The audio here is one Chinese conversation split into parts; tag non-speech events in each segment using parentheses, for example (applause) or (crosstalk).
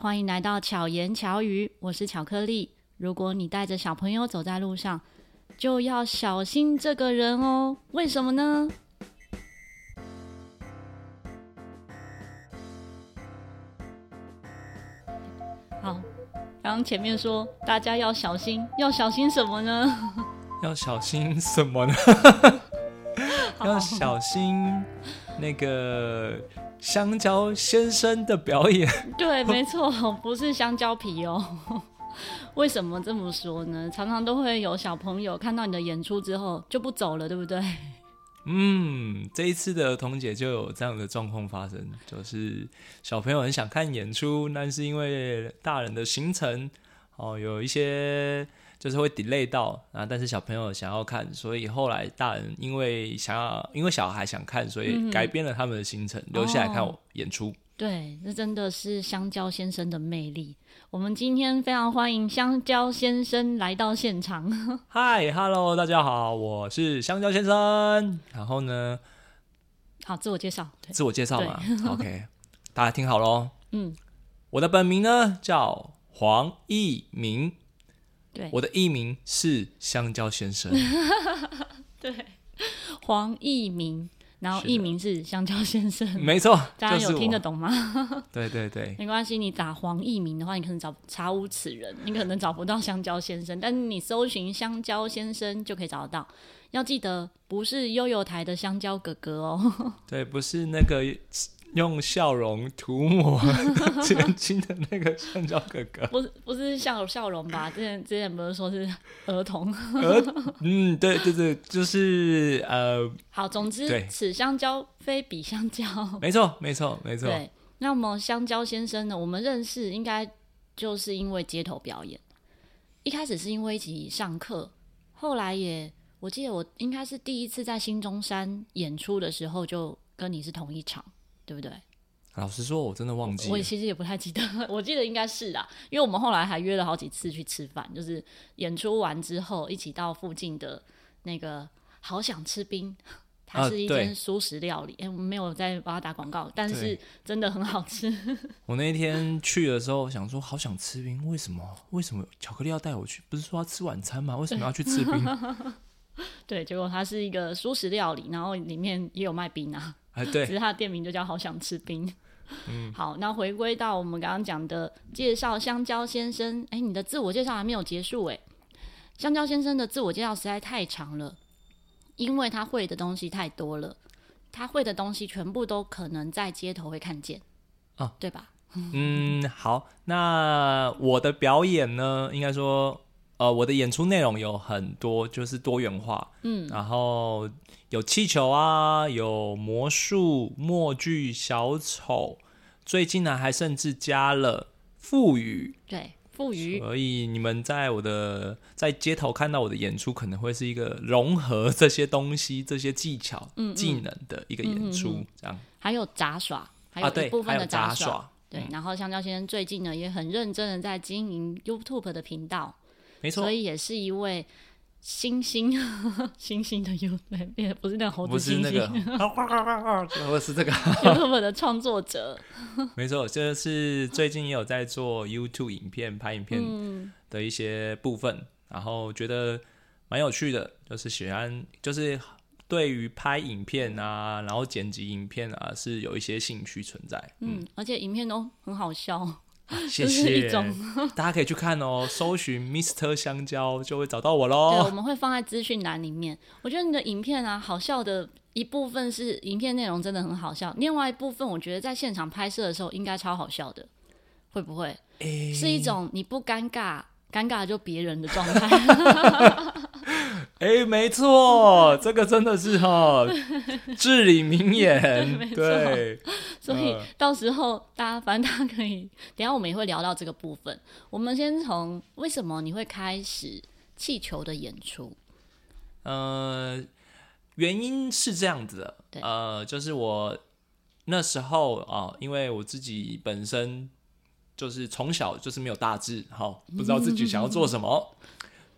欢迎来到巧言巧语，我是巧克力。如果你带着小朋友走在路上，就要小心这个人哦。为什么呢？好，刚刚前面说大家要小心，要小心什么呢？要小心什么呢？(laughs) (laughs) 要小心那个。香蕉先生的表演，对，(laughs) 没错，不是香蕉皮哦。(laughs) 为什么这么说呢？常常都会有小朋友看到你的演出之后就不走了，对不对？嗯，这一次的儿童姐就有这样的状况发生，就是小朋友很想看演出，但是因为大人的行程哦，有一些。就是会 delay 到啊，但是小朋友想要看，所以后来大人因为想要，因为小孩想看，所以改变了他们的行程，嗯、留下来看我演出。哦、对，这真的是香蕉先生的魅力。我们今天非常欢迎香蕉先生来到现场。(laughs) Hi，Hello，大家好，我是香蕉先生。然后呢，好，自我介绍，自我介绍嘛，OK，大家听好喽。(laughs) 嗯，我的本名呢叫黄奕明。对，我的艺名是香蕉先生。(laughs) 对，黄艺明，然后艺名是香蕉先生，没错。大家有听得懂吗？(laughs) 对对对，没关系。你打黄艺明的话，你可能找查无此人，你可能找不到香蕉先生，但是你搜寻香蕉先生就可以找得到。要记得，不是悠悠台的香蕉哥哥哦。(laughs) 对，不是那个。用笑容涂抹 (laughs) 眼睛的那个香蕉哥哥，不是不是笑笑容吧？之前之前不是说是儿童？儿嗯，对对对，就是呃，好，总之此香蕉非彼香蕉，没错没错没错。对，那么香蕉先生呢？我们认识应该就是因为街头表演，一开始是因为一起上课，后来也我记得我应该是第一次在新中山演出的时候，就跟你是同一场。对不对？老实说，我真的忘记了。我其实也不太记得，(laughs) 我记得应该是啦，因为我们后来还约了好几次去吃饭，就是演出完之后一起到附近的那个好想吃冰，(laughs) 它是一间素食料理。哎、呃，我们没有在帮他打广告，但是真的很好吃。(laughs) 我那天去的时候想说好想吃冰，为什么？为什么巧克力要带我去？不是说要吃晚餐吗？为什么要去吃冰？对，结果它是一个素食料理，然后里面也有卖冰啊。(laughs) 对，其实他的店名就叫“好想吃冰”。嗯，(laughs) 好，那回归到我们刚刚讲的介绍香蕉先生。哎，你的自我介绍还没有结束哎。香蕉先生的自我介绍实在太长了，因为他会的东西太多了，他会的东西全部都可能在街头会看见，哦，对吧？(laughs) 嗯，好，那我的表演呢，应该说。呃，我的演出内容有很多，就是多元化，嗯，然后有气球啊，有魔术、默剧、小丑，最近呢还甚至加了腹语，对，腹语，所以你们在我的在街头看到我的演出，可能会是一个融合这些东西、这些技巧、嗯嗯。技能的一个演出，这样。还有杂耍，还有一部分的杂耍，啊、对，杂耍。对。然后香蕉先生最近呢也很认真的在经营 YouTube 的频道。没错，所以也是一位星星，(laughs) 星星的 YouTube，不是那个猴子星星，不是那个，(laughs) (laughs) 我是这个 YouTube 的创作者。没错，就是最近也有在做 YouTube 影片、拍影片的一些部分，嗯、然后觉得蛮有趣的，就是喜欢，就是对于拍影片啊，然后剪辑影片啊，是有一些兴趣存在。嗯，嗯而且影片都很好笑。谢谢，(laughs) 大家可以去看哦，搜寻 Mr. 香蕉就会找到我喽。对，我们会放在资讯栏里面。我觉得你的影片啊，好笑的一部分是影片内容真的很好笑，另外一部分我觉得在现场拍摄的时候应该超好笑的，会不会？欸、是一种你不尴尬，尴尬就别人的状态。(laughs) 哎、欸，没错，这个真的是哈 (laughs) 至理名言。对，对，所以到时候大家反正大家可以，等下我们也会聊到这个部分。我们先从为什么你会开始气球的演出？呃，原因是这样子的，呃，就是我那时候啊、呃，因为我自己本身就是从小就是没有大志，哈，不知道自己想要做什么。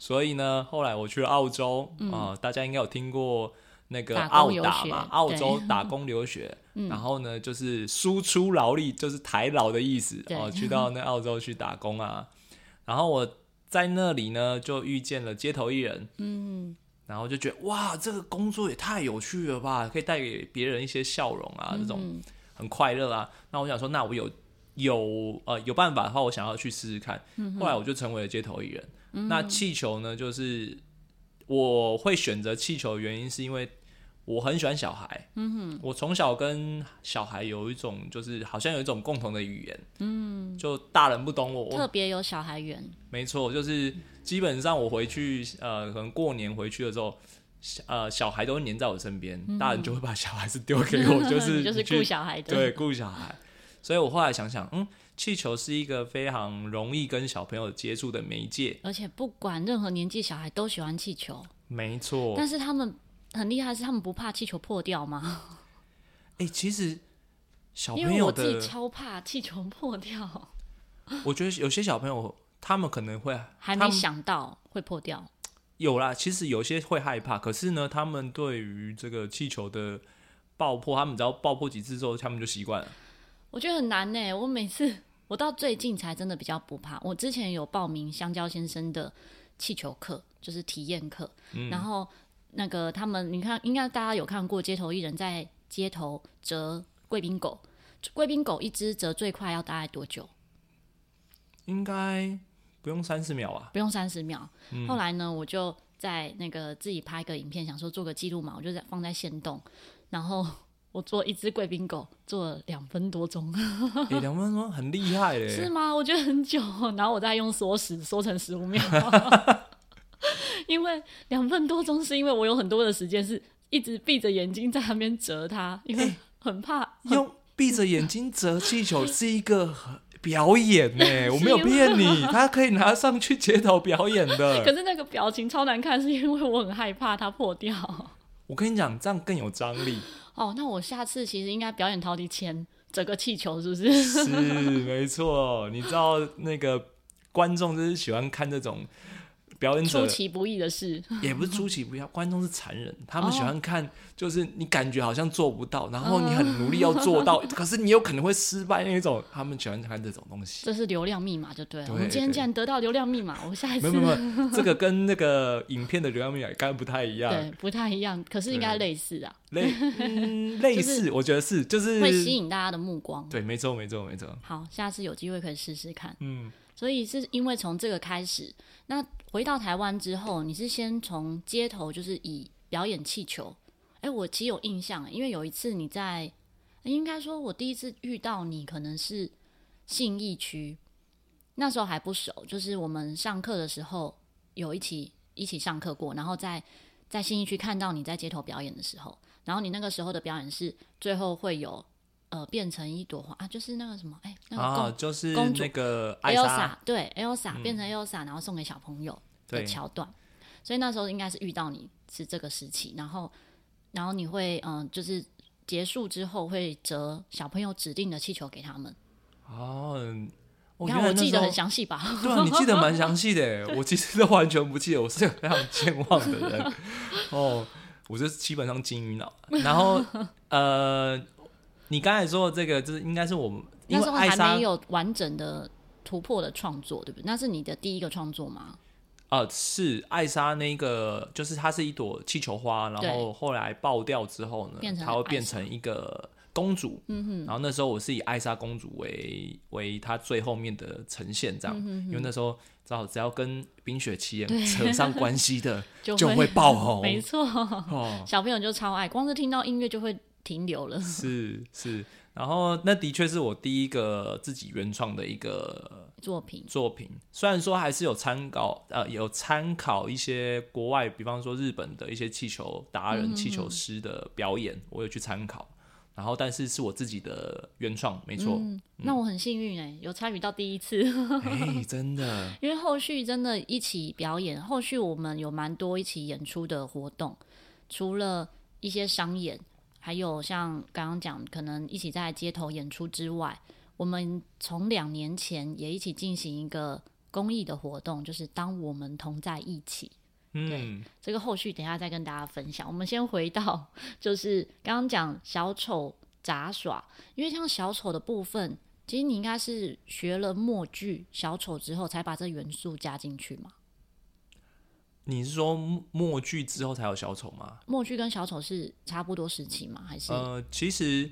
所以呢，后来我去了澳洲啊、嗯呃，大家应该有听过那个澳打嘛，澳洲打工留学。(laughs) 嗯、然后呢，就是输出劳力，就是台劳的意思哦，去到那澳洲去打工啊。(laughs) 然后我在那里呢，就遇见了街头艺人，嗯，然后就觉得哇，这个工作也太有趣了吧，可以带给别人一些笑容啊，这种很快乐啊。那我想说，那我有有呃有办法的话，我想要去试试看。后来我就成为了街头艺人。那气球呢，就是我会选择气球的原因是因为。我很喜欢小孩，嗯哼，我从小跟小孩有一种，就是好像有一种共同的语言，嗯，就大人不懂我，特别有小孩缘，没错，就是基本上我回去，呃，可能过年回去的时候，呃，小孩都会黏在我身边，嗯、大人就会把小孩子丢给我，就是 (laughs) 就是顾小孩的，对，顾小孩，所以我后来想想，嗯，气球是一个非常容易跟小朋友接触的媒介，而且不管任何年纪，小孩都喜欢气球，没错，但是他们。很厉害，是他们不怕气球破掉吗？哎、欸，其实小朋友的，因为我自己超怕气球破掉。(laughs) 我觉得有些小朋友他们可能会 (laughs) 还没想到会破掉。有啦，其实有些会害怕，可是呢，他们对于这个气球的爆破，他们只要爆破几次之后，他们就习惯了。我觉得很难呢。我每次我到最近才真的比较不怕。我之前有报名香蕉先生的气球课，就是体验课，嗯、然后。那个他们，你看，应该大家有看过街头艺人，在街头折贵宾狗。贵宾狗一只折最快要大概多久？应该不用三十秒啊？不用三十秒。嗯、后来呢，我就在那个自己拍个影片，想说做个记录嘛，我就在放在线动。然后我做一只贵宾狗做了两分多钟。欸、两分钟很厉害嘞？(laughs) 是吗？我觉得很久。然后我再用缩时缩成十五秒。(laughs) 因为两分多钟，是因为我有很多的时间是一直闭着眼睛在那边折它，因为很怕。用闭着眼睛折气球是一个表演呢，(laughs) 吗我没有骗你，他可以拿上去街头表演的。可是那个表情超难看，是因为我很害怕它破掉。我跟你讲，这样更有张力。哦，那我下次其实应该表演陶笛前整个气球，是不是？是，没错。你知道那个观众就是喜欢看这种。表演者出其不意的事，(laughs) 也不是出其不意，观众是残忍，他们喜欢看，就是你感觉好像做不到，然后你很努力要做到，可是你有可能会失败那种，他们喜欢看这种东西。这是流量密码，就对了。我们今天既然得到流量密码，我下一次没有没有，这个跟那个影片的流量密码应该不太一样，对，不太一样，可是应该类似啊，类 (laughs) 类似，我觉得是，就是会吸引大家的目光。对，没错没错没错。好，下次有机会可以试试看。嗯。所以是因为从这个开始，那回到台湾之后，你是先从街头就是以表演气球。哎，我其实有印象，因为有一次你在，应该说我第一次遇到你可能是信义区，那时候还不熟，就是我们上课的时候有一起一起上课过，然后在在信义区看到你在街头表演的时候，然后你那个时候的表演是最后会有。呃，变成一朵花啊，就是那个什么，哎、欸，那个公、啊、就是公主那个艾莎，对，Elsa、嗯、变成 Elsa，然后送给小朋友的桥段。所以那时候应该是遇到你是这个时期，然后，然后你会嗯、呃，就是结束之后会折小朋友指定的气球给他们。哦，你看我记得很详细吧？对啊，你记得蛮详细的。我其实都完全不记得，我是个非常健忘的人。哦，我就基本上金鱼脑。然后呃。你刚才说的这个，就是应该是我们那时候还没有完整的突破的创作，对不对？那是你的第一个创作吗？啊、呃，是艾莎那个，就是它是一朵气球花，然后后来爆掉之后呢，它会变成一个公主。嗯哼。然后那时候我是以艾莎公主为为它最后面的呈现，这样，因为那时候只要只要跟冰雪奇缘扯上关系的，(laughs) 就会爆红。没错，哦、小朋友就超爱，光是听到音乐就会。停留了，是是，然后那的确是我第一个自己原创的一个作品。作品，虽然说还是有参考呃有参考一些国外，比方说日本的一些气球达人、气球师的表演，我有去参考，然后但是是我自己的原创，没错。嗯嗯、那我很幸运哎，有参与到第一次，(laughs) 哎、欸，真的，因为后续真的一起表演，后续我们有蛮多一起演出的活动，除了一些商演。还有像刚刚讲，可能一起在街头演出之外，我们从两年前也一起进行一个公益的活动，就是当我们同在一起。嗯，对，这个后续等一下再跟大家分享。我们先回到，就是刚刚讲小丑杂耍，因为像小丑的部分，其实你应该是学了默剧小丑之后，才把这元素加进去嘛？你是说默剧之后才有小丑吗？默剧跟小丑是差不多时期吗？还是？呃，其实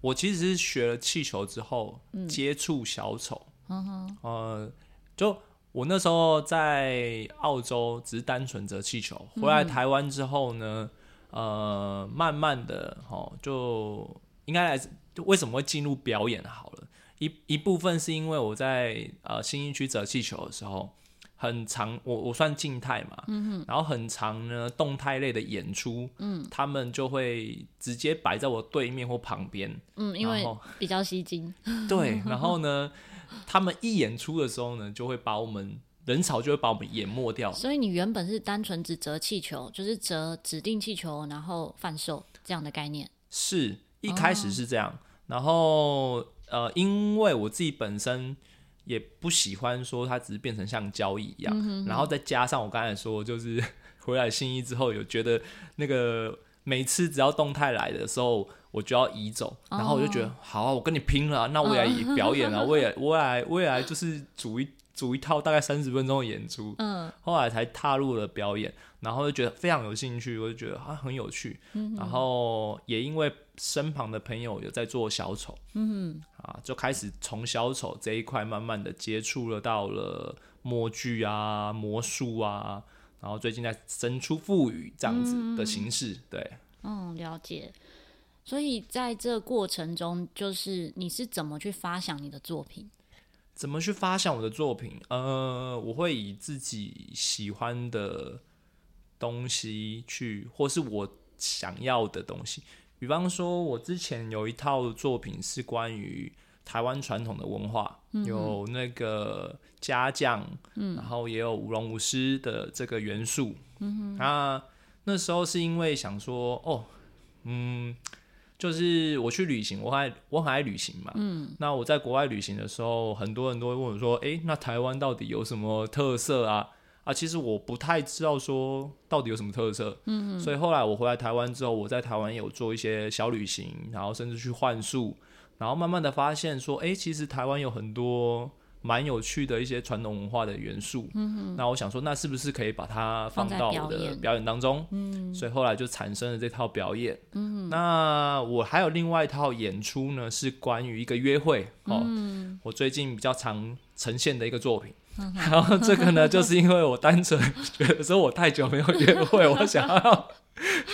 我其实是学了气球之后、嗯、接触小丑。嗯哼，呃，就我那时候在澳洲只是单纯折气球，回来台湾之后呢，嗯、呃，慢慢的哦，就应该来就为什么会进入表演好了，一一部分是因为我在呃新义区折气球的时候。很长，我我算静态嘛，嗯哼，然后很长呢，动态类的演出，嗯，他们就会直接摆在我对面或旁边，嗯，因为比较吸睛，对，(laughs) 然后呢，他们一演出的时候呢，就会把我们人潮就会把我们淹没掉。所以你原本是单纯只折气球，就是折指定气球，然后贩售这样的概念，是一开始是这样，哦、然后呃，因为我自己本身。也不喜欢说它只是变成像交易一样，嗯、哼哼然后再加上我刚才说，就是 (laughs) 回来新一之后有觉得那个每次只要动态来的时候，我就要移走，哦、然后我就觉得好、啊，我跟你拼了，那我也来表演啊，我也我也来我也来就是组一组一套大概三十分钟的演出，嗯，后来才踏入了表演，然后就觉得非常有兴趣，我就觉得啊很有趣，嗯、然后也因为。身旁的朋友有在做小丑，嗯，啊，就开始从小丑这一块慢慢的接触了，到了默剧啊、魔术啊，然后最近在生出赋予这样子的形式，嗯、对，嗯，了解。所以在这过程中，就是你是怎么去发想你的作品？怎么去发想我的作品？呃，我会以自己喜欢的东西去，或是我想要的东西。比方说，我之前有一套作品是关于台湾传统的文化，嗯、有那个家将，嗯、然后也有舞龙舞狮的这个元素。嗯哼，那那时候是因为想说，哦，嗯，就是我去旅行，我还我很爱旅行嘛。嗯，那我在国外旅行的时候，很多人都会问我说，哎，那台湾到底有什么特色啊？啊，其实我不太知道说到底有什么特色，嗯，所以后来我回来台湾之后，我在台湾有做一些小旅行，然后甚至去换宿，然后慢慢的发现说，哎，其实台湾有很多蛮有趣的一些传统文化的元素，嗯哼，那我想说，那是不是可以把它放到我的表演当中？嗯，所以后来就产生了这套表演，嗯哼，那我还有另外一套演出呢，是关于一个约会，哦，嗯，我最近比较常呈现的一个作品。然后这个呢，就是因为我单纯觉得说我太久没有约会，我想要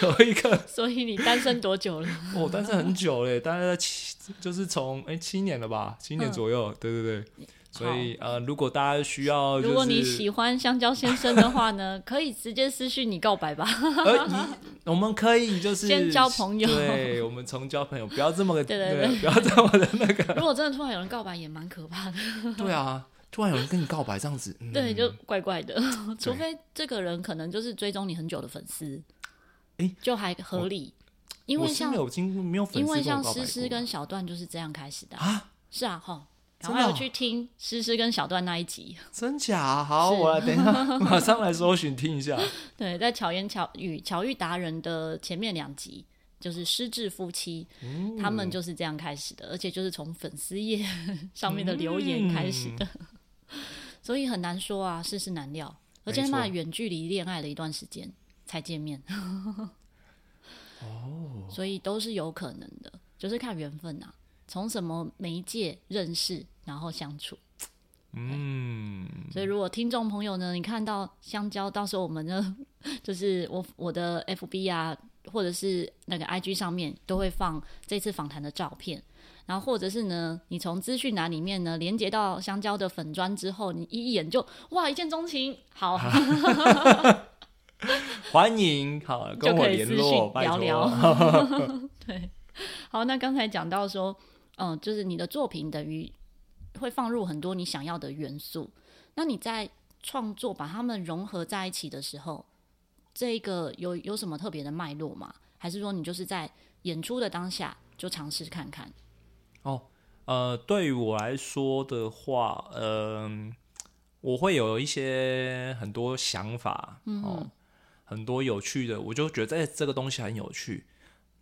有一个。所以你单身多久了？(laughs) 我单身很久了，大概七，就是从哎七年了吧，七年左右。对对对。所以呃，如果大家需要，如果你喜欢香蕉先生的话呢，(laughs) 可以直接私讯你告白吧。我们可以就是先交朋友，对，我们从交朋友，不要这么 (laughs) 个，对对对，不要这么的那个。如果真的突然有人告白，也蛮可怕的。对啊。突然有人跟你告白这样子，(laughs) 嗯、对，就怪怪的。(laughs) 除非这个人可能就是追踪你很久的粉丝，欸、就还合理。因为像因为像诗诗跟小段就是这样开始的啊，是啊，哈。然后有去听诗诗跟小段那一集，真假？好，我来等一下，(laughs) 马上来搜寻听一下。对，在巧言巧语巧遇达人的前面两集，就是失智夫妻，嗯、他们就是这样开始的，而且就是从粉丝页上面的留言开始的。嗯 (laughs) 所以很难说啊，世事难料，而且他们远距离恋爱了一段时间才见面。(laughs) 哦，所以都是有可能的，就是看缘分啊，从什么媒介认识，然后相处。嗯，所以如果听众朋友呢，你看到香蕉，到时候我们呢，就是我我的 FB 啊，或者是那个 IG 上面都会放这次访谈的照片。然后或者是呢，你从资讯栏里面呢连接到香蕉的粉砖之后，你一眼就哇一见钟情，好，(laughs) 欢迎，好跟我联络聊聊。(laughs) 对，好，那刚才讲到说，嗯，就是你的作品等于会放入很多你想要的元素，那你在创作把它们融合在一起的时候，这个有有什么特别的脉络吗？还是说你就是在演出的当下就尝试看看？哦，呃，对于我来说的话，嗯、呃，我会有一些很多想法，嗯，哦，很多有趣的，我就觉得这这个东西很有趣。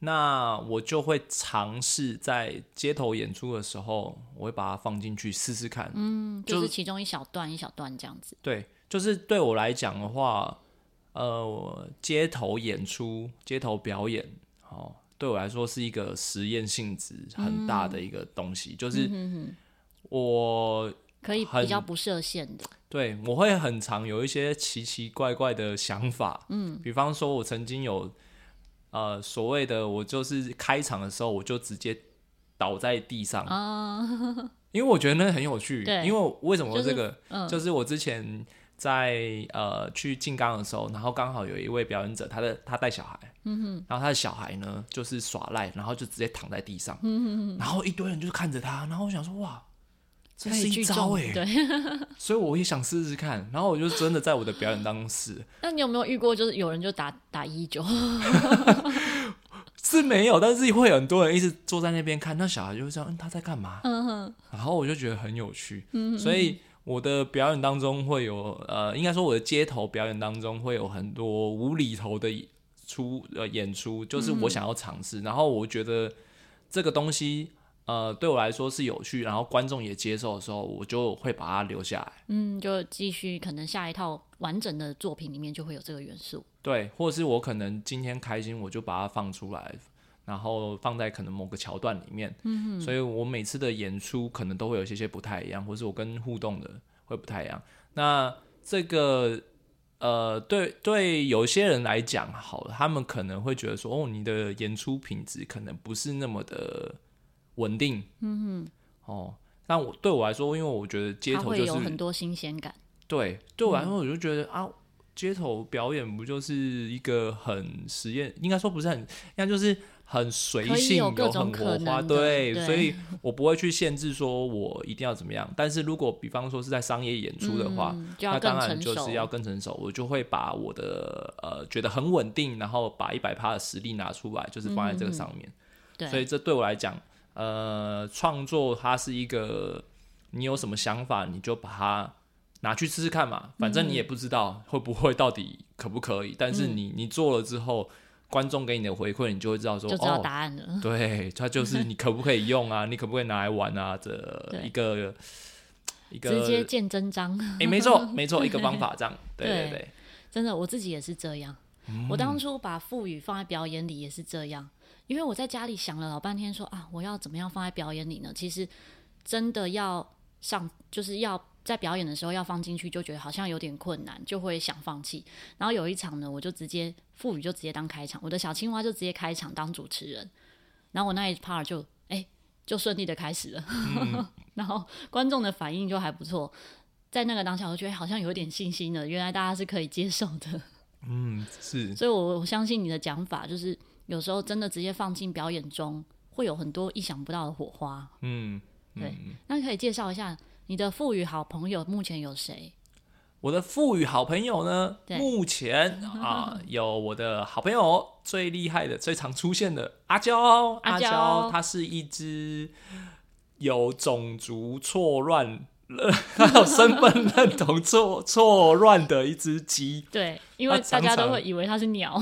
那我就会尝试在街头演出的时候，我会把它放进去试试看。嗯，就是其中一小段一小段这样子。对，就是对我来讲的话，呃，街头演出、街头表演，哦，对我来说是一个实验性质很大的一个东西，嗯、就是我可以比较不设限的。对，我会很常有一些奇奇怪怪的想法。嗯，比方说，我曾经有。呃，所谓的我就是开场的时候，我就直接倒在地上，哦、因为我觉得那很有趣。因为为什么这个？就是，嗯、就是我之前在呃去进冈的时候，然后刚好有一位表演者，他的他带小孩，嗯哼，然后他的小孩呢就是耍赖，然后就直接躺在地上，嗯哼哼，然后一堆人就是看着他，然后我想说哇。这是一招哎，对，所以我也想试试看，然后我就真的在我的表演当中试。那你有没有遇过，就是有人就打打一九？(laughs) 是没有，但是会有很多人一直坐在那边看，那小孩就会这样，嗯，他在干嘛？嗯哼。然后我就觉得很有趣，嗯。所以我的表演当中会有，呃，应该说我的街头表演当中会有很多无厘头的出呃演出，就是我想要尝试，嗯。然后我觉得这个东西。呃，对我来说是有趣，然后观众也接受的时候，我就会把它留下来。嗯，就继续可能下一套完整的作品里面就会有这个元素。对，或者是我可能今天开心，我就把它放出来，然后放在可能某个桥段里面。嗯。所以我每次的演出可能都会有一些些不太一样，或是我跟互动的会不太一样。那这个呃，对对，有些人来讲，好了，他们可能会觉得说，哦，你的演出品质可能不是那么的。稳定，嗯哼，哦，但我对我来说，因为我觉得街头就是有很多新鲜感。对，对我来说，我就觉得、嗯、啊，街头表演不就是一个很实验？应该说不是很，应该就是很随性，有很火花。对，对，所以我不会去限制说我一定要怎么样。但是如果比方说是在商业演出的话，嗯、那当然就是要更成熟。我就会把我的呃觉得很稳定，然后把一百趴的实力拿出来，就是放在这个上面。嗯、对，所以这对我来讲。呃，创作它是一个，你有什么想法，你就把它拿去试试看嘛。反正你也不知道会不会到底可不可以，嗯、但是你你做了之后，观众给你的回馈，你就会知道说，就知道答案了。哦、对，它就 (laughs) 是你可不可以用啊？你可不可以拿来玩啊？这一个一个直接见真章。哎、欸，没错，(laughs) 没错，一个方法这样。对对对，真的，我自己也是这样。嗯、我当初把赋语放在表演里也是这样。因为我在家里想了老半天说，说啊，我要怎么样放在表演里呢？其实真的要上，就是要在表演的时候要放进去，就觉得好像有点困难，就会想放弃。然后有一场呢，我就直接赋予就直接当开场，我的小青蛙就直接开场当主持人。然后我那一 part 就哎、欸、就顺利的开始了，嗯、(laughs) 然后观众的反应就还不错。在那个当下，我觉得好像有点信心了，原来大家是可以接受的。嗯，是。所以我我相信你的讲法就是。有时候真的直接放进表演中，会有很多意想不到的火花。嗯，嗯对。那可以介绍一下你的富裕好朋友目前有谁？我的富裕好朋友呢？目前 (laughs) 啊，有我的好朋友最厉害的、最常出现的阿娇。阿娇，它是一只有种族错乱。(laughs) 他有身份认同错错乱的一只鸡，(laughs) 对，因为大家都会以为它是鸟。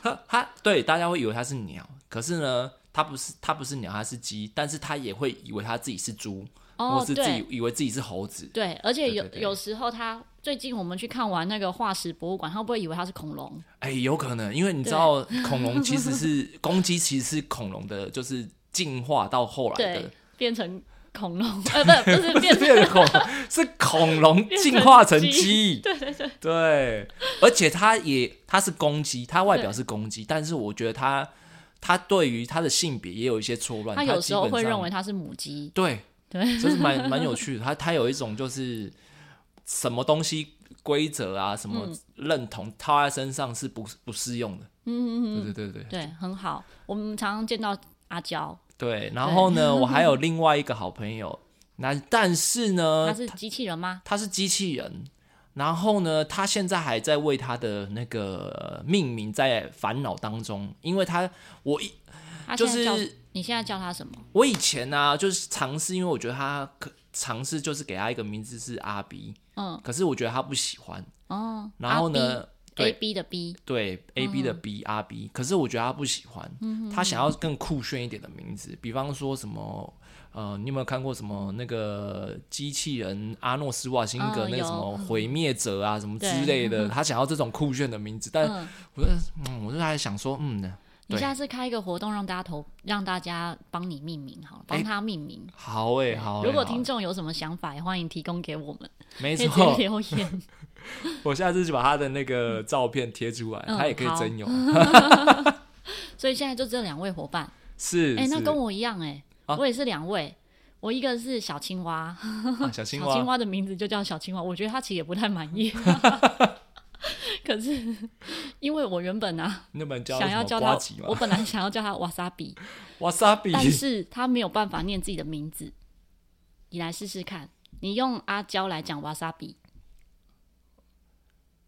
他他对大家会以为它是鸟，可是呢，它不是，它不是鸟，它是鸡，但是它也会以为它自己是猪，哦、或是自己以为自己是猴子。对，而且有有时候他最近我们去看完那个化石博物馆，他会不会以为他是恐龙？哎、欸，有可能，因为你知道恐龙其实是公鸡，其实是恐龙的，就是进化到后来的变成。恐龙呃，不不是变 (laughs) 变恐龙，是恐龙进化成鸡。对对对对，而且它也它是公鸡，它外表是公鸡，但是我觉得它它对于它的性别也有一些错乱。它有时候会认为它是母鸡。对对，(laughs) 就是蛮蛮有趣的。他他有一种就是什么东西规则啊，什么认同套在身上是不不适用的。嗯嗯嗯，对对对对，对很好。我们常常见到阿娇。对，然后呢，我还有另外一个好朋友，那但是呢，他是机器人吗？他是机器人，然后呢，他现在还在为他的那个命名在烦恼当中，因为他我一就是你现在叫他什么？我以前呢、啊，就是尝试，因为我觉得他可尝试就是给他一个名字是阿 B，嗯，可是我觉得他不喜欢。哦，然后呢，对，A B 的 B，对，A B 的 B、嗯、阿 B，可是我觉得他不喜欢，嗯、他想要更酷炫一点的名字，比方说什么，呃，你有没有看过什么那个机器人阿诺斯瓦辛格、嗯、那个什么毁灭者啊、嗯、什么之类的，他想要这种酷炫的名字，但我就嗯，我就还想说，嗯。你下次开一个活动，让大家投，让大家帮你命名，好了，帮他命名。欸、好诶、欸，好、欸。如果听众有什么想法，也欢迎提供给我们。没错，留言。(laughs) 我下次就把他的那个照片贴出来，嗯、他也可以征用。(laughs) 所以现在就这两位伙伴。是。哎、欸，那跟我一样哎、我也是两位。我一个是小青蛙，啊、小青蛙，(laughs) 小青蛙的名字就叫小青蛙。我觉得他其实也不太满意。可是，因为我原本啊，想要叫他，我本来想要叫他瓦萨比，瓦萨比，但是他没有办法念自己的名字。你来试试看，你用阿娇来讲瓦萨比，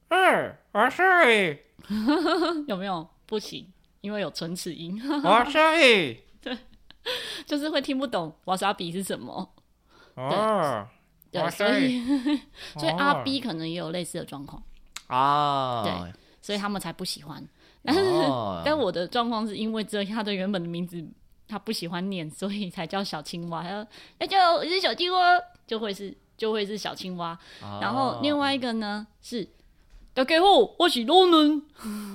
嗯，瓦萨比，有没有？不行，因为有唇齿音。瓦萨比，对，就是会听不懂瓦萨比是什么。哦，对，所以，所以阿 B 可能也有类似的状况。啊，对，所以他们才不喜欢。但是，哦、但我的状况是因为这他的原本的名字他不喜欢念，所以才叫小青蛙。他说：“那就我是小青蛙，就会是就会是小青蛙。哦”然后另外一个呢是大家好，我是罗能。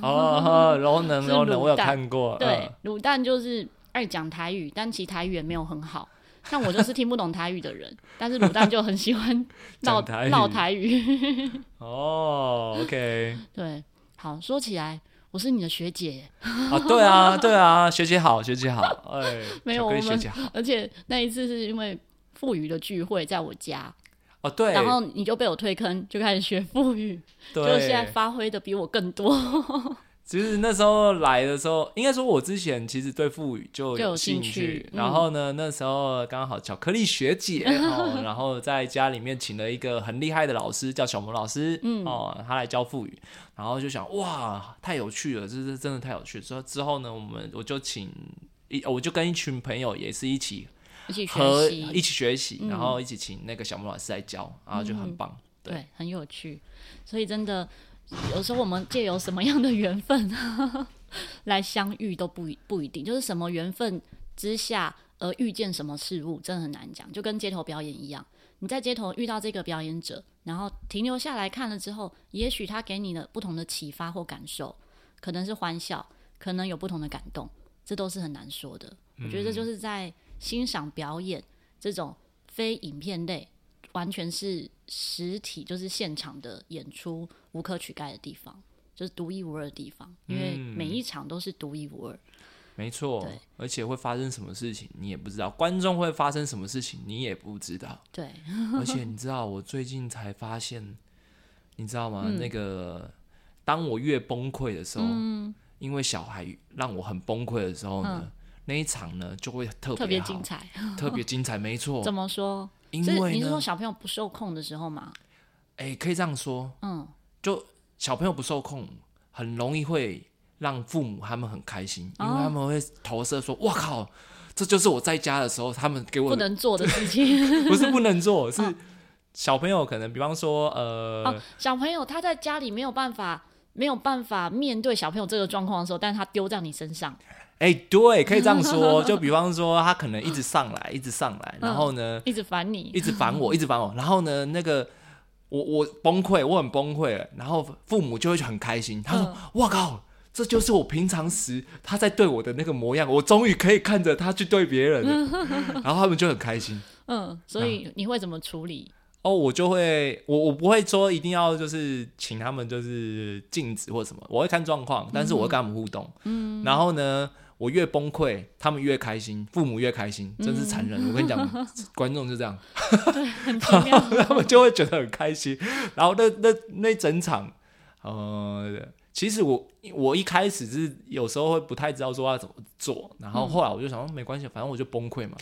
哦，罗能罗能，我有看过。对，卤、呃、蛋就是爱讲台语，但其实台语也没有很好。像我就是听不懂台语的人，但是卤蛋就很喜欢 (laughs) 闹台闹台语。(laughs) 哦、oh,，OK，对，好，说起来，我是你的学姐 (laughs) 啊，对啊，对啊，学姐好，学姐好，哎，没有我们，而且那一次是因为富语的聚会在我家，哦，对，然后你就被我推坑，就开始学富语，对，就现在发挥的比我更多。其实那时候来的时候，应该说我之前其实对腹语就有兴趣，兴趣嗯、然后呢，那时候刚好巧克力学姐 (laughs) 哦，然后在家里面请了一个很厉害的老师，叫小萌老师，嗯、哦，他来教腹语，然后就想哇，太有趣了，这是真的太有趣了。所以之后呢，我们我就请一，我就跟一群朋友也是一起一起学习，一起学习、嗯，然后一起请那个小萌老师来教，然后就很棒，嗯、对，对，很有趣，所以真的。有时候我们借由什么样的缘分 (laughs) 来相遇都不不一定，就是什么缘分之下而遇见什么事物，真的很难讲。就跟街头表演一样，你在街头遇到这个表演者，然后停留下来看了之后，也许他给你的不同的启发或感受，可能是欢笑，可能有不同的感动，这都是很难说的。我觉得这就是在欣赏表演这种非影片类。完全是实体，就是现场的演出，无可取代的地方，就是独一无二的地方。因为每一场都是独一无二，没错。而且会发生什么事情你也不知道，观众会发生什么事情你也不知道。对，而且你知道，我最近才发现，你知道吗？嗯、那个当我越崩溃的时候、嗯，因为小孩让我很崩溃的时候呢、嗯，那一场呢就会特别特别精彩，特别精彩。没错，(laughs) 怎么说？因为你是说小朋友不受控的时候吗？哎、欸，可以这样说。嗯，就小朋友不受控，很容易会让父母他们很开心，哦、因为他们会投射说：“哇靠，这就是我在家的时候他们给我不能做的事情。(laughs) ”不是不能做，(laughs) 是小朋友可能，比方说，呃、哦，小朋友他在家里没有办法，没有办法面对小朋友这个状况的时候，但是他丢在你身上。哎、欸，对，可以这样说。(laughs) 就比方说，他可能一直上来，一直上来，然后呢，嗯、一直烦你，一直烦我，(laughs) 一直烦我。然后呢，那个我我崩溃，我很崩溃了。然后父母就会很开心，他说：“我、嗯、靠，这就是我平常时他在对我的那个模样，我终于可以看着他去对别人了。嗯 (laughs) ”然后他们就很开心。嗯，所以你会怎么处理？哦，我就会，我我不会说一定要就是请他们就是禁止或什么，我会看状况，但是我会跟他们互动。嗯，然后呢，我越崩溃，他们越开心，父母越开心，真是残忍。嗯、我跟你讲，(laughs) 观众就这样，(laughs) 他们就会觉得很开心。然后那那那整场，呃，其实我我一开始是有时候会不太知道说要怎么做，然后后来我就想说没关系，反正我就崩溃嘛。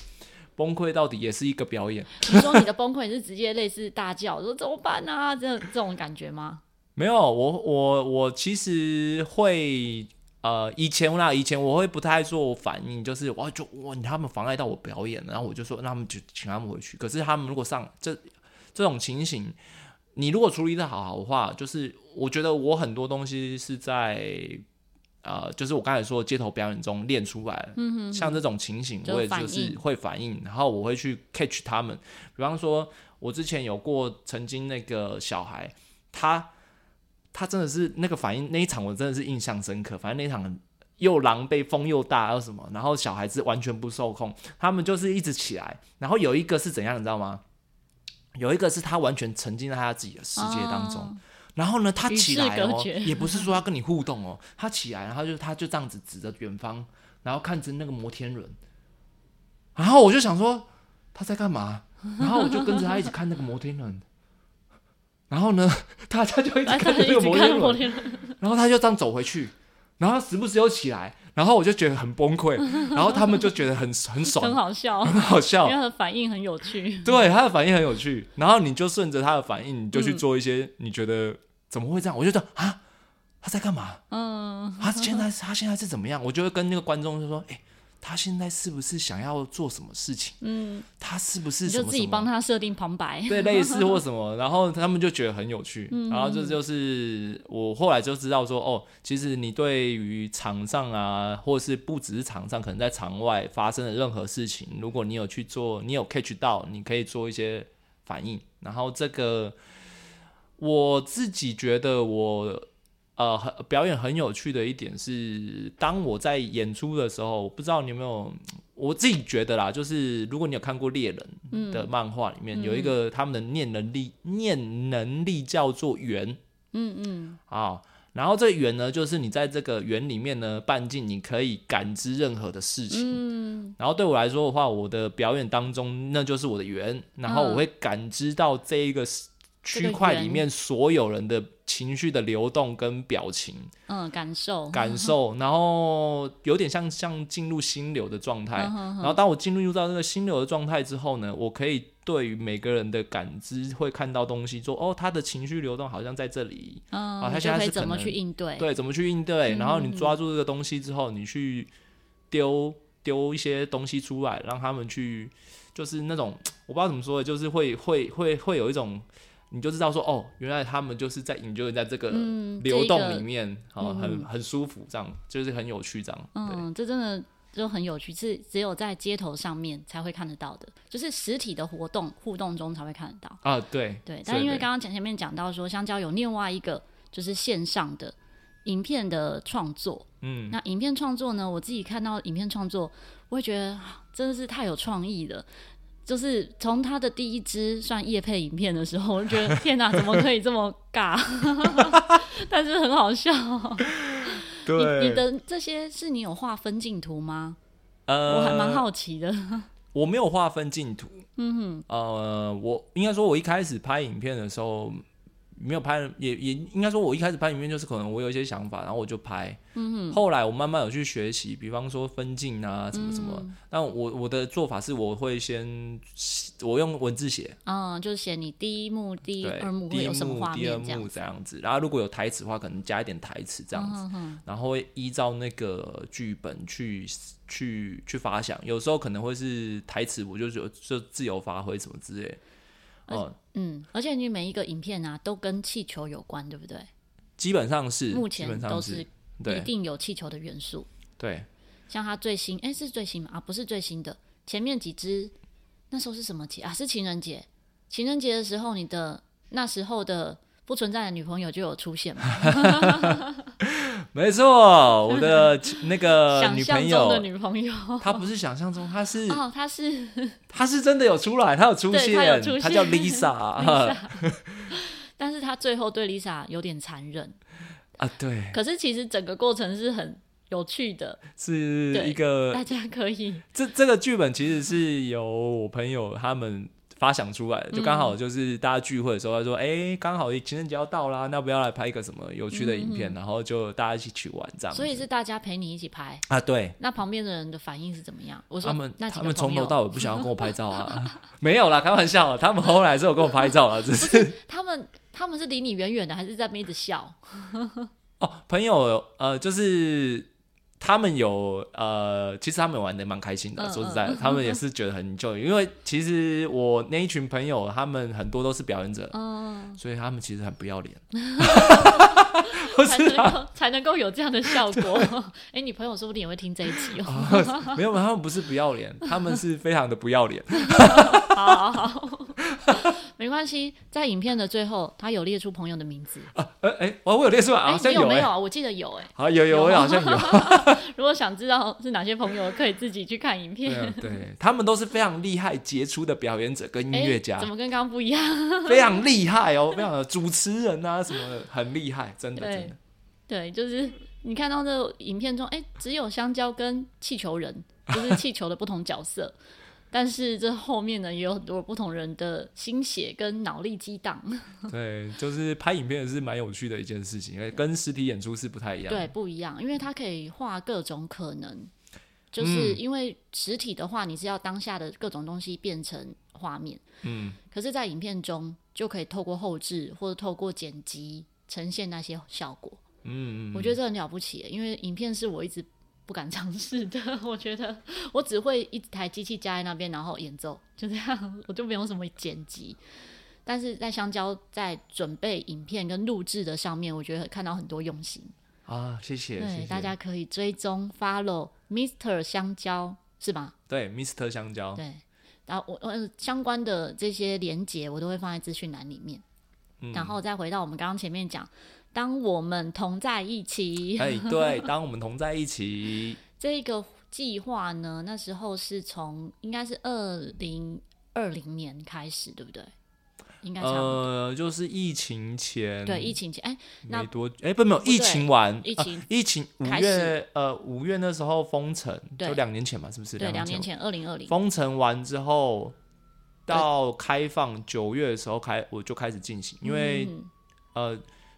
崩溃到底也是一个表演。你说你的崩溃是直接类似大叫，说怎么办啊？这这种感觉吗？没有，我我我其实会呃，以前我那以前我会不太做反应，就是我就哇他们妨碍到我表演，然后我就说那他们就请他们回去。可是他们如果上这这种情形，你如果处理的好好的话，就是我觉得我很多东西是在呃，就是我刚才说街头表演中练出来的。嗯哼，像这种情形，我也就是会反应，然后我会去 catch 他们。比方说，我之前有过曾经那个小孩，他他真的是那个反应，那一场我真的是印象深刻。反正那一场又狼狈，风又大，又什么，然后小孩子完全不受控，他们就是一直起来，然后有一个是怎样，你知道吗？有一个是他完全沉浸在他自己的世界当中，哦、然后呢，他起来哦，也不是说要跟你互动哦，他起来，然后就他就这样子指着远方，然后看着那个摩天轮，然后我就想说他在干嘛，然后我就跟着他一起看那个摩天轮，然后呢，(laughs) 他他就一直看着那个摩天轮，然后他就这样走回去，然后他时不时又起来。然后我就觉得很崩溃，(laughs) 然后他们就觉得很很爽，很好笑，很好笑，因为他的反应很有趣。对，他的反应很有趣，然后你就顺着他的反应，你就去做一些你觉得怎么会这样？我就觉得啊，他在干嘛？嗯，他现在他现在是怎么样？我就会跟那个观众就说，哎。他现在是不是想要做什么事情？嗯，他是不是就自己帮他设定旁白？对，类似或 (laughs) 什么，然后他们就觉得很有趣。嗯、然后这就是我后来就知道说，哦，其实你对于场上啊，或是不只是场上，可能在场外发生的任何事情，如果你有去做，你有 catch 到，你可以做一些反应。然后这个我自己觉得我。呃，很表演很有趣的一点是，当我在演出的时候，我不知道你有没有，我自己觉得啦，就是如果你有看过猎人的漫画里面，嗯、有一个他们的念能力，嗯、念能力叫做圆，嗯嗯，啊，然后这个圆呢，就是你在这个圆里面呢，半径你可以感知任何的事情，嗯，然后对我来说的话，我的表演当中那就是我的圆，然后我会感知到这一个区块里面所有人的。情绪的流动跟表情，嗯，感受感受，然后有点像像进入心流的状态。然后当我进入到那个心流的状态之后呢，我可以对于每个人的感知会看到东西，说哦，他的情绪流动好像在这里，嗯，他现在是怎么去应对？对，怎么去应对？然后你抓住这个东西之后，你去丢丢一些东西出来，让他们去，就是那种我不知道怎么说的，就是会会会会有一种。你就知道说哦，原来他们就是在 enjoy 在这个流动里面，啊、嗯，很很舒服，这样就是很有趣，这样。嗯，这真的就很有趣，是只有在街头上面才会看得到的，就是实体的活动互动中才会看得到。啊，对对。但因为刚刚前前面讲到说，香蕉有另外一个就是线上的影片的创作，嗯，那影片创作呢，我自己看到影片创作，我会觉得真的是太有创意了。就是从他的第一支算夜配影片的时候，我就觉得天哪，怎么可以这么尬？(laughs) 但是很好笑。对，你你的这些是你有画分镜图吗？呃，我还蛮好奇的。我没有画分镜图。嗯哼。呃，我应该说，我一开始拍影片的时候。没有拍，也也应该说，我一开始拍影片就是可能我有一些想法，然后我就拍。后来我慢慢有去学习，比方说分镜啊，什么什么。嗯、但我我的做法是，我会先我用文字写。嗯，就是写你第一幕、第二幕会有什么画面，第二幕这样子。然后如果有台词的话，可能加一点台词这样子。嗯、哼然后会依照那个剧本去去去发想，有时候可能会是台词，我就就就自由发挥什么之类。哦，嗯，而且你每一个影片啊，都跟气球有关，对不对？基本上是，目前都是一定有气球的元素。对，像它最新，哎，是最新吗？啊，不是最新的，前面几支那时候是什么节啊？是情人节。情人节的时候，你的那时候的不存在的女朋友就有出现吗？(laughs) 没错，我的 (laughs) 那个女朋友，的女朋友，她不是想象中，她是哦，她是，(laughs) 她是真的有出来，她有出现，她叫 Lisa，(laughs) 但是她最后对 Lisa 有点残忍。啊，对，可是其实整个过程是很有趣的，是一个大家可以，这这个剧本其实是由我朋友他们。发想出来的，就刚好就是大家聚会的时候，他说：“哎、嗯，刚好情人节要到啦，那不要来拍一个什么有趣的影片？”嗯、然后就大家一起去玩这样。所以是大家陪你一起拍啊？对。那旁边的人的反应是怎么样？我说他们，他们从头到尾不想要跟我拍照啊？(laughs) 没有啦，开玩笑，他们后来是有跟我拍照了，只是，(laughs) 是他们他们是离你远远的，还是在那边一直笑？(laughs) 哦，朋友，呃，就是。他们有呃，其实他们玩的蛮开心的。嗯、说实在的，嗯、他们也是觉得很 enjoy，因为其实我那一群朋友，他们很多都是表演者，嗯、所以他们其实很不要脸，(laughs) 才能够才能够有这样的效果。(laughs) 哎、欸，你朋友说不定也会听这一集哦。哦没有，他们不是不要脸，他们是非常的不要脸。好 (laughs) 好好，没关系，在影片的最后，他有列出朋友的名字。啊，哎、欸、我我有列出啊，好像有，有没有？我记得有，哎，好有有，我好像有。(laughs) 如果想知道是哪些朋友，可以自己去看影片。对，对他们都是非常厉害、杰出的表演者跟音乐家。怎么跟刚刚不一样？非常厉害哦，非常的主持人啊什么的，很厉害，真的真的。对，就是你看到这影片中，哎，只有香蕉跟气球人，就是气球的不同角色。但是这后面呢，也有很多不同人的心血跟脑力激荡。(laughs) 对，就是拍影片是蛮有趣的一件事情，因为跟实体演出是不太一样。对，不一样，因为它可以画各种可能。就是因为实体的话，你是要当下的各种东西变成画面。嗯。可是，在影片中就可以透过后置或者透过剪辑呈现那些效果。嗯，嗯，我觉得这很了不起，因为影片是我一直。不敢尝试的，(laughs) 我觉得我只会一台机器架在那边，然后演奏，就这样，(laughs) 我就没有什么剪辑。但是在香蕉在准备影片跟录制的上面，我觉得看到很多用心啊，谢谢。对，谢谢。大家可以追踪 follow Mr. 香蕉是吧？对，Mr. 香蕉。对，然后我呃相关的这些连接我都会放在资讯栏里面，嗯，然后再回到我们刚刚前面讲。当我们同在一起，哎，对，当我们同在一起，(laughs) 这个计划呢，那时候是从应该是二零二零年开始，对不对？应该差不多，呃，就是疫情前，对，疫情前，哎，没多，哎，不，没有，疫情完，疫情，疫情五月，呃，五月那时候封城，就两年前嘛，是不是？对，两年前，二零二零。封城完之后，到开放九月的时候开，我就开始进行，因为，呃。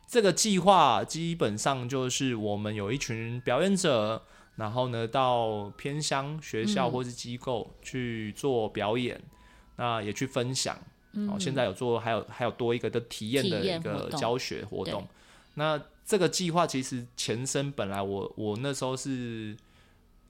这个计划基本上就是我们有一群表演者，然后呢到偏乡学校或是机构去做表演，嗯、那也去分享。哦、嗯，现在有做，还有还有多一个的体验的一个教学活动。活动那这个计划其实前身本来我我那时候是，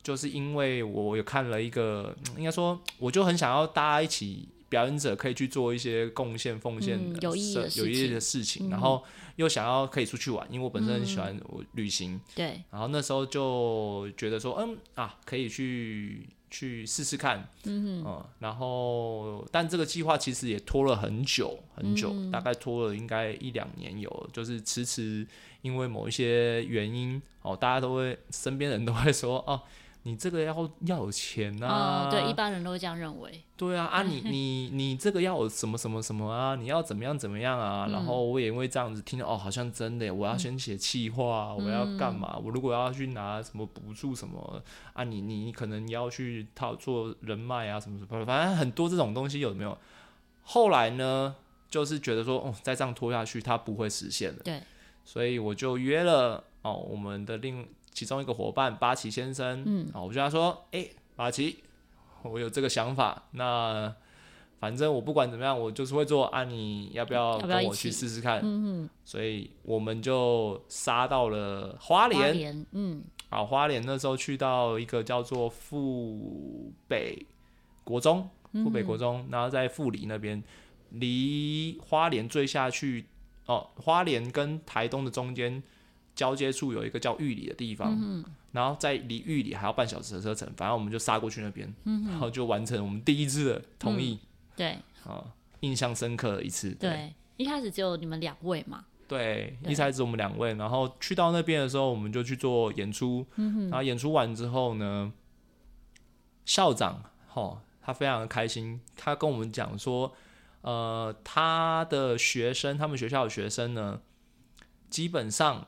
就是因为我有看了一个，应该说我就很想要大家一起。表演者可以去做一些贡献、奉献、嗯、有意义的事情，有意义的事情，然后又想要可以出去玩，因为我本身很喜欢旅行。嗯、对。然后那时候就觉得说，嗯啊，可以去去试试看。嗯嗯。然后，但这个计划其实也拖了很久很久，嗯、大概拖了应该一两年有，就是迟迟因为某一些原因哦，大家都会身边人都会说哦。你这个要要有钱啊、哦！对，一般人都会这样认为。对啊，啊 (laughs) 你，你你你这个要有什么什么什么啊？你要怎么样怎么样啊？嗯、然后我也因为这样子听到，哦，好像真的，我要先写企划，嗯、我要干嘛？我如果要去拿什么补助什么啊？你你可能要去套做人脉啊什么什么，反正很多这种东西有没有？后来呢，就是觉得说，哦，再这样拖下去，它不会实现的。对，所以我就约了哦，我们的另。其中一个伙伴八旗先生，嗯，我就跟他说：“哎、欸，八旗，我有这个想法，那反正我不管怎么样，我就是会做，啊，你要不要跟我去试试看？”嗯嗯，所以我们就杀到了花莲，嗯，好，花莲那时候去到一个叫做富北国中，富北国中，然后在富里那边，离花莲最下去，哦，花莲跟台东的中间。交接处有一个叫玉里的地方，嗯、然后在离玉里还要半小时的车程，反正我们就杀过去那边，嗯、然后就完成我们第一次的同意。嗯、对，啊，印象深刻的一次。对，对一开始只有你们两位嘛？对，对一开始我们两位，然后去到那边的时候，我们就去做演出。嗯、哼然后演出完之后呢，校长哈，他非常的开心，他跟我们讲说，呃，他的学生，他们学校的学生呢，基本上。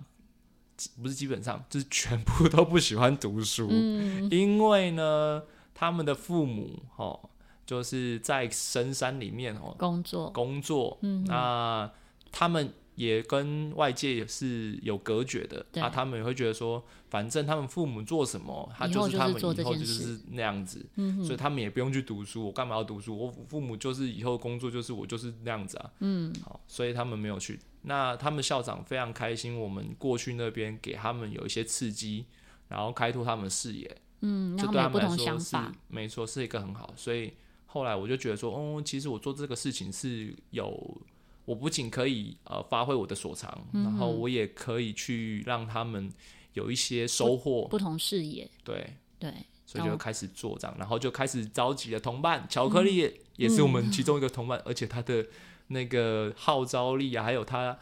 不是基本上，就是全部都不喜欢读书，嗯、因为呢，他们的父母哦，就是在深山里面哦工作工作，嗯、那他们也跟外界也是有隔绝的，那、啊、他们也会觉得说，反正他们父母做什么，他就是他们以后就是那样子，嗯、所以他们也不用去读书，我干嘛要读书？我父母就是以后工作就是我就是那样子啊，嗯，好，所以他们没有去。那他们校长非常开心，我们过去那边给他们有一些刺激，然后开拓他们视野，嗯，这对他们来说是没错，是一个很好。所以后来我就觉得说，哦，其实我做这个事情是有我不仅可以呃发挥我的所长，嗯、然后我也可以去让他们有一些收获，不同视野。对。对，所以就开始做这样，然后就开始召集了同伴，巧克力也，也是我们其中一个同伴，嗯、而且他的那个号召力啊，还有他。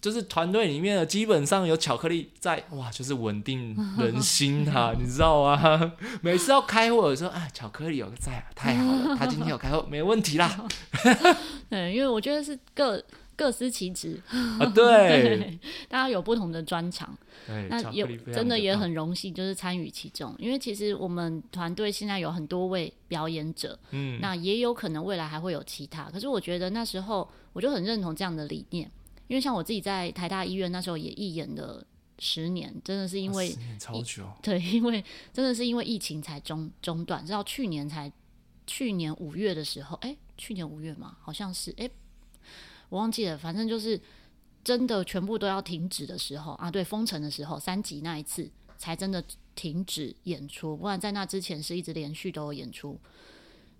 就是团队里面的基本上有巧克力在，哇，就是稳定人心哈、啊，(laughs) 你知道吗？(laughs) 每次要开会的时候，啊，巧克力有个在啊，太好了，他今天有开会，没问题啦。(laughs) 对，因为我觉得是各各司其职。啊，对，对，(laughs) 大家有不同的专长，那也真的也很荣幸，就是参与其中。因为其实我们团队现在有很多位表演者，嗯，那也有可能未来还会有其他。可是我觉得那时候我就很认同这样的理念。因为像我自己在台大医院那时候也义演了十年，真的是因为、啊、超久，(laughs) 对，因为真的是因为疫情才中中断，直到去年才去年五月的时候，哎，去年五月嘛，好像是，哎，我忘记了，反正就是真的全部都要停止的时候啊，对，封城的时候，三级那一次才真的停止演出，不然在那之前是一直连续都有演出。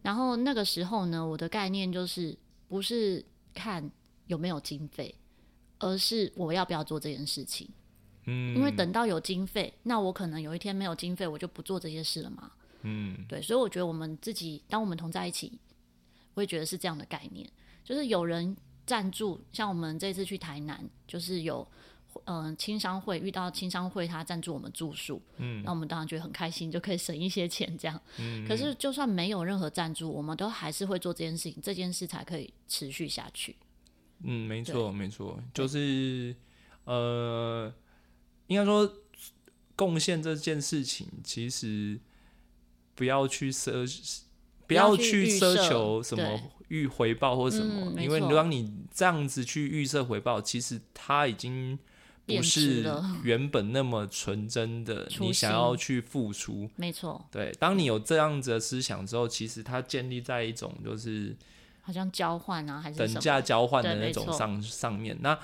然后那个时候呢，我的概念就是不是看有没有经费。而是我要不要做这件事情？嗯，因为等到有经费，那我可能有一天没有经费，我就不做这些事了嘛。嗯，对，所以我觉得我们自己，当我们同在一起，我也觉得是这样的概念，就是有人赞助，像我们这次去台南，就是有嗯、呃、青商会遇到青商会，他赞助我们住宿，嗯，那我们当然觉得很开心，就可以省一些钱这样。嗯，可是就算没有任何赞助，我们都还是会做这件事情，这件事才可以持续下去。嗯，没错，没错，就是呃，应该说贡献这件事情，其实不要去奢，不要去奢求什么预回报或什么，嗯、因为当你这样子去预设回报，其实它已经不是原本那么纯真的，你想要去付出，没错，对，当你有这样子的思想之后，其实它建立在一种就是。好像交换啊，还是等价交换的那种上上面。那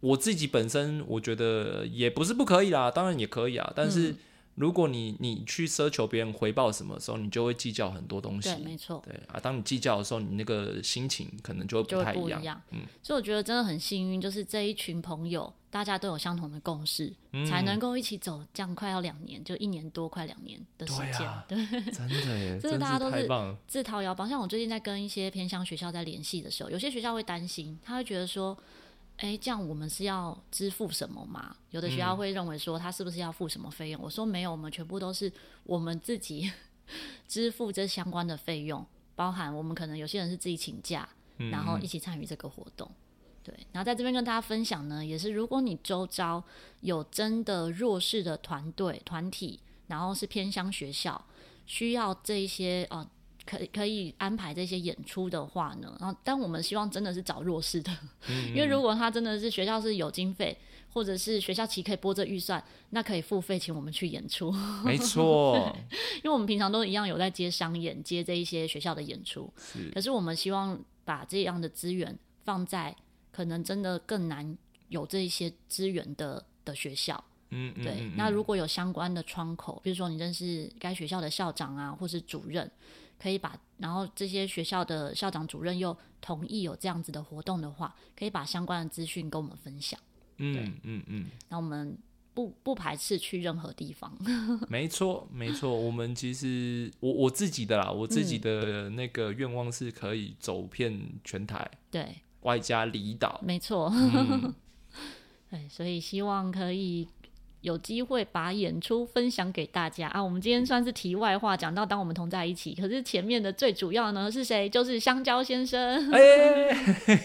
我自己本身我觉得也不是不可以啦，当然也可以啊。但是如果你你去奢求别人回报什么时候，你就会计较很多东西。对，没错。对啊，当你计较的时候，你那个心情可能就会不太一样。嗯，所以我觉得真的很幸运，就是这一群朋友。大家都有相同的共识，嗯、才能够一起走这样快要两年，就一年多快两年的时间。对，啊、对，(laughs) 真的耶，(laughs) 就是大家都是自掏腰包。像我最近在跟一些偏向学校在联系的时候，有些学校会担心，他会觉得说：“哎、欸，这样我们是要支付什么吗？”有的学校会认为说，他是不是要付什么费用？嗯、我说没有，我们全部都是我们自己 (laughs) 支付这相关的费用，包含我们可能有些人是自己请假，嗯、然后一起参与这个活动。对，然后在这边跟大家分享呢，也是如果你周遭有真的弱势的团队团体，然后是偏乡学校需要这一些呃，可可以安排这些演出的话呢，然后但我们希望真的是找弱势的，嗯嗯，因为如果他真的是学校是有经费，或者是学校其实可以拨这预算，那可以付费请我们去演出，没错，(laughs) 因为我们平常都一样有在接商演，接这一些学校的演出，是，可是我们希望把这样的资源放在。可能真的更难有这一些资源的的学校，嗯，对。嗯嗯、那如果有相关的窗口，比如说你认识该学校的校长啊，或是主任，可以把，然后这些学校的校长主任又同意有这样子的活动的话，可以把相关的资讯跟我们分享。嗯嗯嗯。嗯，那我们不不排斥去任何地方。(laughs) 没错没错，我们其实我我自己的啦，我自己的那个愿望是可以走遍全台。对。外加离岛，没错，嗯、(laughs) 对，所以希望可以有机会把演出分享给大家啊。我们今天算是题外话，讲到当我们同在一起，可是前面的最主要呢是谁？就是香蕉先生，哎，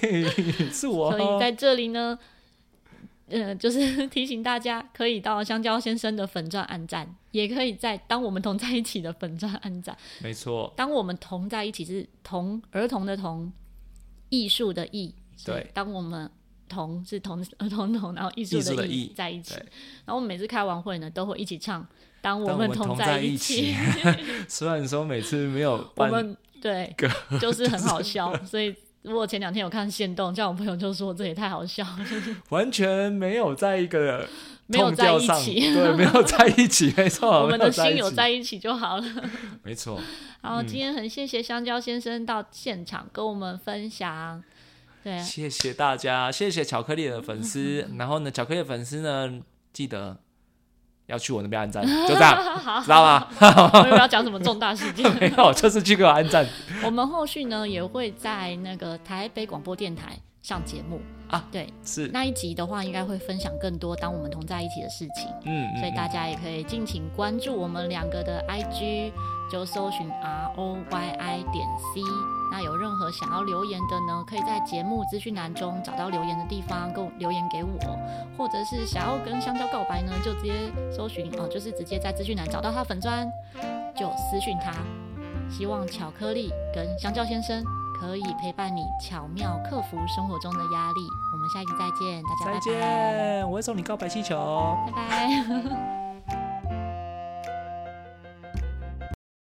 (laughs) 是我。所以在这里呢，呃，就是 (laughs) 提醒大家，可以到香蕉先生的粉钻按赞，也可以在当我们同在一起的粉钻按赞。没错，当我们同在一起是同儿童的同。艺术的艺，对，当我们同是同 (laughs) 儿童同，然后艺术的艺在一起，然后我们每次开完会呢，都会一起唱。当我们同在一起，(laughs) 虽然说每次没有，(laughs) 我们对，就是很好笑。所以如果前两天有看限动，叫我朋友就说这也太好笑了，完全没有在一个没有在一起，对，没有在一起，没错，我们的心有在一起就好了，没错。好，今天很谢谢香蕉先生到现场跟我们分享。对，谢谢大家，谢谢巧克力的粉丝。(laughs) 然后呢，巧克力的粉丝呢，记得要去我那边按赞，(laughs) 就这样，知道吗？我以为要讲什么重大事件，(laughs) 没有，就是去给我按赞。我们后续呢也会在那个台北广播电台上节目啊，对，是那一集的话，应该会分享更多当我们同在一起的事情。嗯，所以大家也可以敬请关注我们两个的 IG，就搜寻 R O Y I 点 C。那有任何想要留言的呢，可以在节目资讯栏中找到留言的地方，给我留言给我，或者是想要跟香蕉告白呢，就直接搜寻哦，就是直接在资讯栏找到他粉砖，就私讯他。希望巧克力跟香蕉先生。可以陪伴你巧妙克服生活中的压力。我们下一集再见，大家拜拜。再见，我会送你告白气球。拜拜。